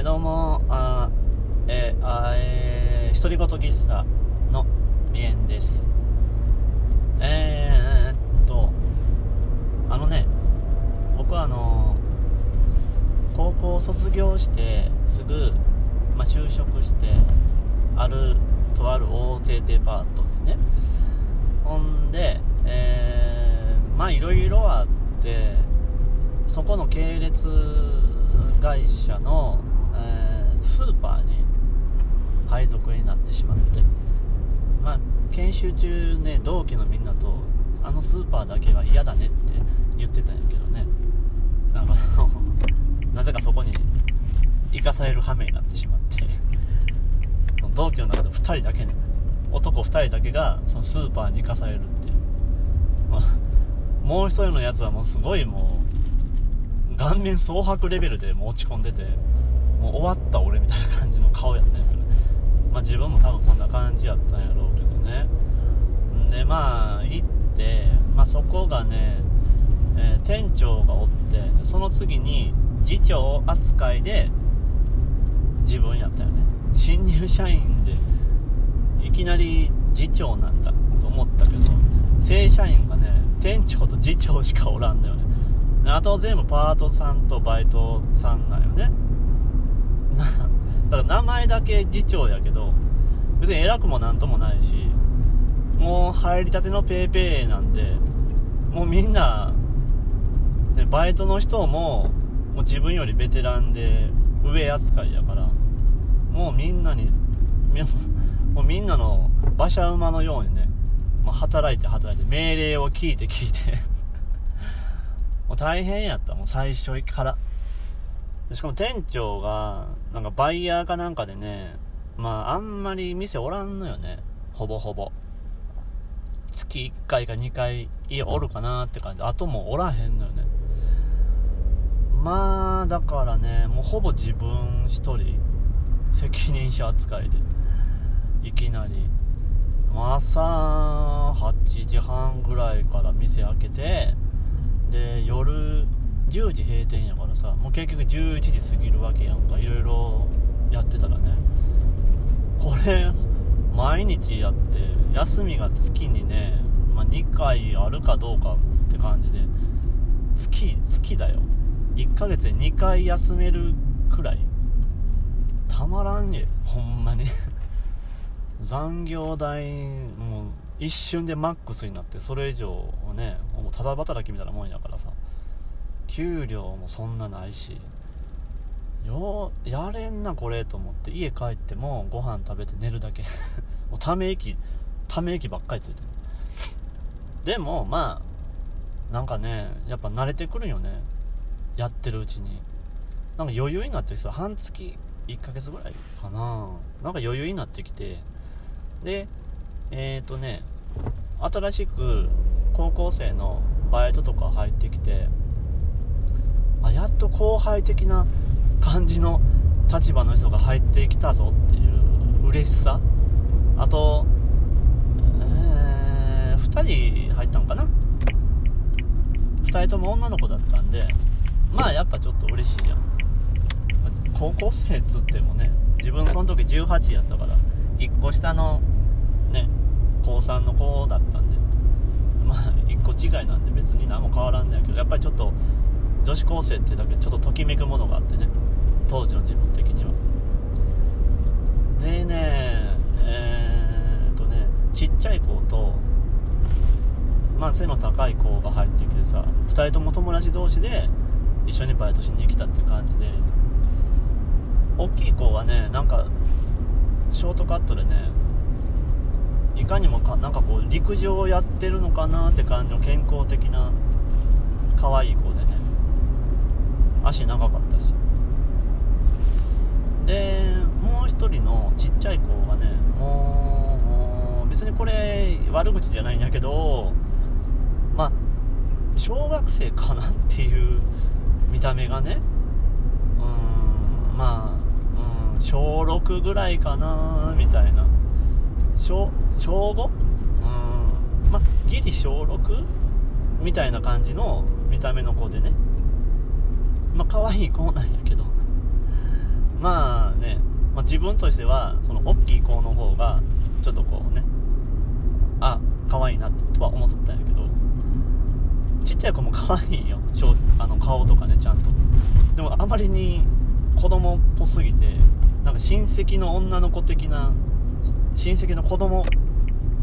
えどうもあえあえー独り言喫茶の鼻炎です。えー、っとあのね僕はあの高校卒業してすぐ、まあ、就職してあるとある大手デパートでね。ほんでえーまあいろいろあってそこの系列会社の、スーパーに配属になってしまって。まあ研修中ね同期のみんなとあのスーパーだけは嫌だねって言ってたんやけどね。なんか なぜかそこに生かされる羽目になってしまって。その同期の中で2人だけね男2人だけがそのスーパーに生かされるっていう、もう一人のやつはもうすごいもう顔面蒼白レベルでもう落ち込んでて。もう終わった俺みたいな感じの顔やったんやけどまあ自分も多分そんな感じやったんやろうけどね。でまあ行って、まあ、そこがね、えー店長がおってその次に次長扱いで自分やったよね。新入社員でいきなり次長なんだと思ったけど正社員がね店長と次長しかおらんのよね。あと全部パートさんとバイトさんなんよね。名前だけ次長やけど別に偉くもなんともないしもう入りたてのペーペーなんでもうみんな、ね、バイトの人ももう自分よりベテランで上扱いやからもうみんなにみもうみんなの馬車馬のようにね、もう働いて働いて命令を聞いて聞いてもう大変やったもう最初から。しかも店長がなんかバイヤーかなんかでねまああんまり店おらんのよね。ほぼほぼ。月1回か2回家おるかなって感じ。あともうおらへんのよね。まあだからねもうほぼ自分一人。責任者扱いで。いきなり。朝8時半ぐらいから店開けてで夜10時閉店やからさもう結局11時過ぎるわけやんかいろいろやってたらね。これ毎日やって休みが月にね、まあ、2回あるかどうかって感じで月月だよ。1ヶ月で2回休めるくらい。たまらんねほんまに。残業代もう一瞬でマックスになってそれ以上ねもうただ働きみたいなもんやからさ。給料もそんなないしよやれんなこれと思って家帰ってもご飯食べて寝るだけ。もうため息ため息ばっかりついてる。でもまあなんかねやっぱ慣れてくるよね。やってるうちに。なんか余裕になってきた半月1ヶ月ぐらいかな。なんか余裕になってきて。でえっ、ー、とね新しく高校生のバイトとか入ってきてあやっと後輩的な感じの立場の人が入ってきたぞっていう嬉しさ。あと、えー、2人入ったのかな？2人とも女の子だったんでまあやっぱちょっと嬉しいやん。高校生っつってもね自分その時18やったから1個下のね高3の子だったんでまあ1個違いなんで別に何も変わらんねんけどやっぱりちょっと女子高生ってだけちょっとときめくものがあってね。当時の自分的には。でねえー、っとねちっちゃい子とまあ背の高い子が入ってきてさ2人とも友達同士で一緒にバイトしに来たって感じで大きい子はねなんかショートカットでねいかにもかなんかこう陸上をやってるのかなって感じの健康的な可愛い子でね。足長かったしでもう一人のちっちゃい子がねもうもう別にこれ悪口じゃないんやけどまあ小学生かなっていう見た目がねうんまあ、うん、小6ぐらいかなみたいな小小 5? うんまあギリ小 6? みたいな感じの見た目の子でねまあ可愛い子なんやけど。まあね、まあ、自分としてはその大きい子の方がちょっとこうねあ可愛いなとは思ってたんやけど。ちっちゃい子も可愛いよ。あの顔とかねちゃんと。でもあまりに子供っぽすぎてなんか親戚の女の子的な親戚の子供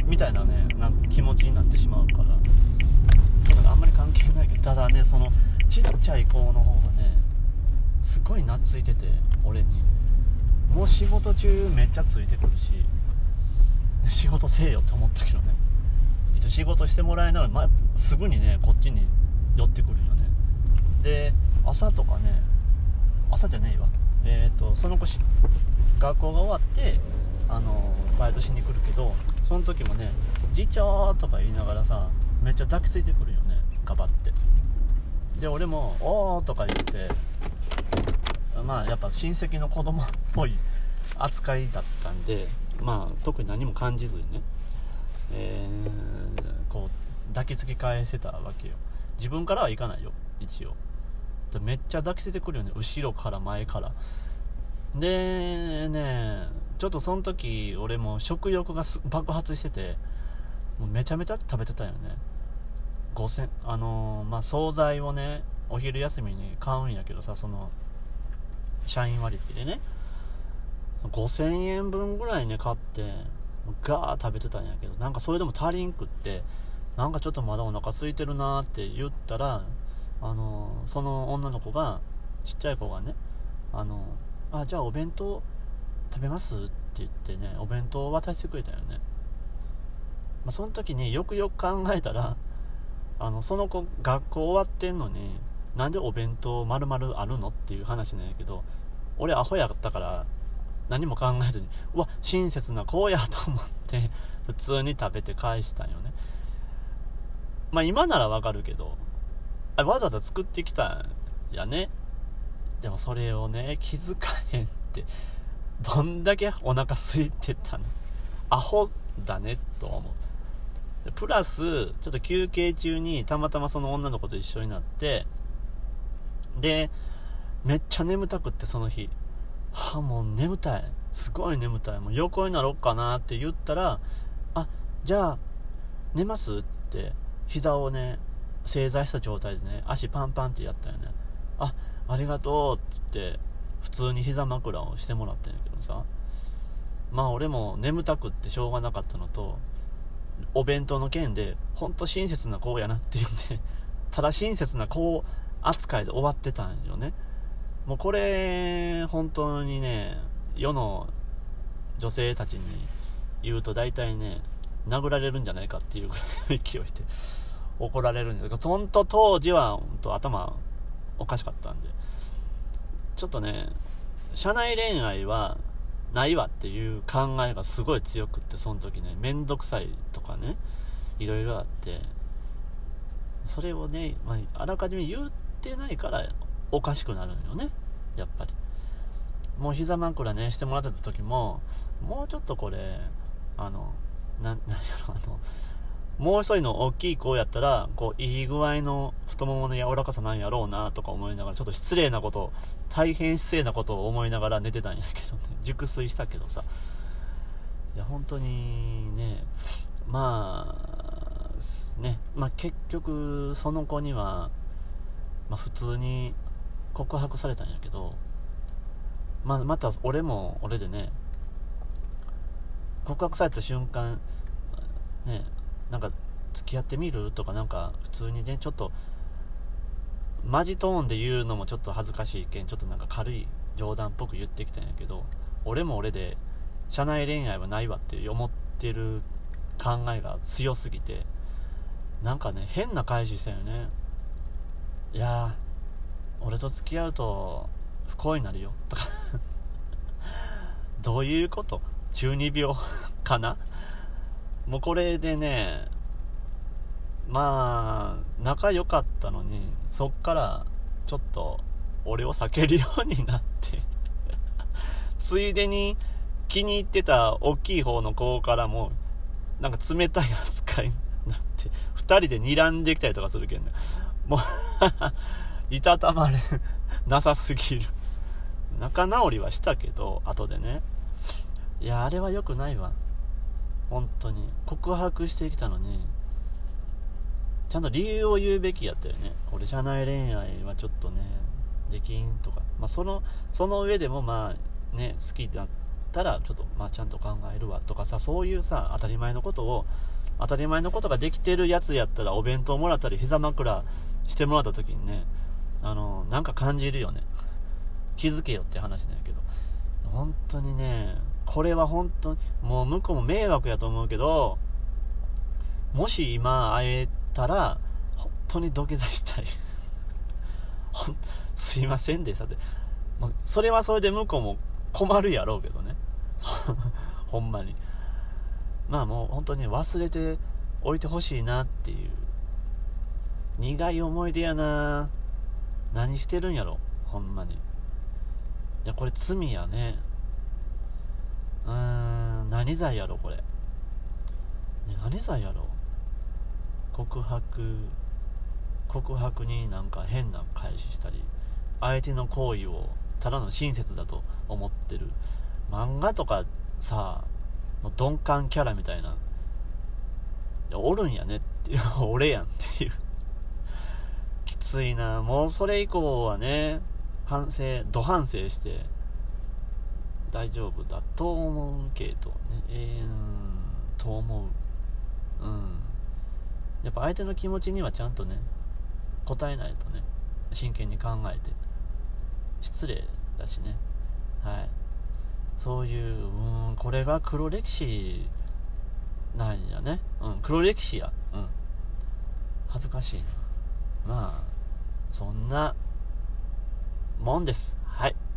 みたいなねなんか気持ちになってしまうから。そういうのがあんまり関係ないけどただねそのちっちゃい子の方がねすごい懐いてて俺に。もう仕事中めっちゃついてくるし仕事せえよって思ったけどね。一応仕事してもらいながら、ま、すぐにねこっちに寄ってくるよね。で朝とかね朝じゃねえわ。えっ、ー、とその子し学校が終わってあのバイトしに来るけどその時もね「次長」とか言いながらさめっちゃ抱きついてくるよねガバって。で俺も「おー」とか言ってまあやっぱ親戚の子供っぽい扱いだったんでまあ特に何も感じずにね、えー、こう抱きつき返せたわけよ。自分からは行かないよ一応。めっちゃ抱きついてくるよね後ろから前から。でねちょっとその時俺も食欲が爆発しててもうめちゃめちゃ食べてたよね。5000あのー、まあ惣菜をねお昼休みに買うんやけどさその社員割引でね。5000円分ぐらいね買ってガー食べてたんやけどなんかそれでも足りんくってなんかちょっとまだお腹空いてるなって言ったらあのその女の子がちっちゃい子がねあのあじゃあお弁当食べますって言ってねお弁当を渡してくれたよね、まあ、その時によくよく考えたらあのその子学校終わってんのになんでお弁当丸々あるのっていう話なんやけど俺アホやったから何も考えずにうわ親切な子やと思って普通に食べて返したんよね。まあ今ならわかるけどあわざわざ作ってきたんやね。でもそれをね気づかへんってどんだけお腹空いてたの。アホだねと思う。プラスちょっと休憩中にたまたまその女の子と一緒になってでめっちゃ眠たくってその日。はあもう眠たい。すごい眠たい。もう横になろうかなって言ったらあじゃあ寝ますって膝をね正座した状態でね足パンパンってやったよね。あありがとうって言って普通に膝枕をしてもらったんやけどさ。まあ俺も眠たくってしょうがなかったのとお弁当の件でほんと親切な子やなって言ってただ親切な子扱いで終わってたんよね。もうこれ本当にね世の女性たちに言うと大体ね殴られるんじゃないかっていうぐらいの勢いで 怒られるんだけど本当当時は本当頭おかしかったんで。ちょっとね社内恋愛はないわっていう考えがすごい強くってその時ね。面倒くさいとかね。いろいろあって。それをね、まあ、あらかじめ言ってないからおかしくなるんよね。やっぱり。もう膝枕ねしてもらってた時ももうちょっとこれあのななんやろあのもう一人の大きい子やったら、こう、いい具合の太ももの柔らかさなんやろうなとか思いながら、ちょっと失礼なこと、大変失礼なことを思いながら寝てたんやけどね、熟睡したけどさ。いや、本当にね、まあ、ね、まあ結局、その子には、まあ普通に告白されたんやけど、まあまた俺も俺でね、告白された瞬間、ね、なんか付き合ってみるとかなんか普通にねちょっとマジトーンで言うのもちょっと恥ずかしいけんちょっとなんか軽い冗談っぽく言ってきたんやけど俺も俺で社内恋愛はないわって思ってる考えが強すぎてなんかね変な返ししたよね。いや俺と付き合うと不幸になるよ。とか。どういうこと？中二病かな？もうこれでね、まあ、仲良かったのに、そっからちょっと俺を避けるようになって ついでに気に入ってた大きい方の子からも、なんか冷たい扱いになって、2人で睨んできたりとかするけんね。もう いたたまれ なさすぎる。仲直りはしたけど後でねいやあれは良くないわ本当に。告白してきたのにちゃんと理由を言うべきやったよね。俺社内恋愛はちょっとねできんとか、まあ、そのその上でもまあね好きだったらちょっとまあちゃんと考えるわ。とかさそういうさ当たり前のことを当たり前のことができてるやつやったらお弁当もらったり膝枕してもらった時にねあのなんか感じるよね。気づけよって話なんやけど。本当にねこれは本当にもう向こうも迷惑やと思うけどもし今会えたら本当に土下座したい。すいませんでしたって。もうそれはそれで向こうも困るやろうけどね。ほんまに。まあもう本当に忘れておいてほしいなっていう。苦い思い出やな。何してるんやろ？ほんまに。いやこれ罪やね。うーん何罪やろこれ、何罪やろ。告白告白になんか変な返ししたり相手の行為をただの親切だと思ってる。漫画とかさもう鈍感キャラみたいないやおるんやねっていう 俺やんっていう。きついな。もうそれ以降はね反省度反省して大丈夫だと思うけどね。えー、んと思う。うん。やっぱ相手の気持ちにはちゃんとね答えないとね。真剣に考えて。失礼だしね。はい。そういううんこれが黒歴史なんやね。うん黒歴史や。うん。恥ずかしいな。まあそんなもんです。はい。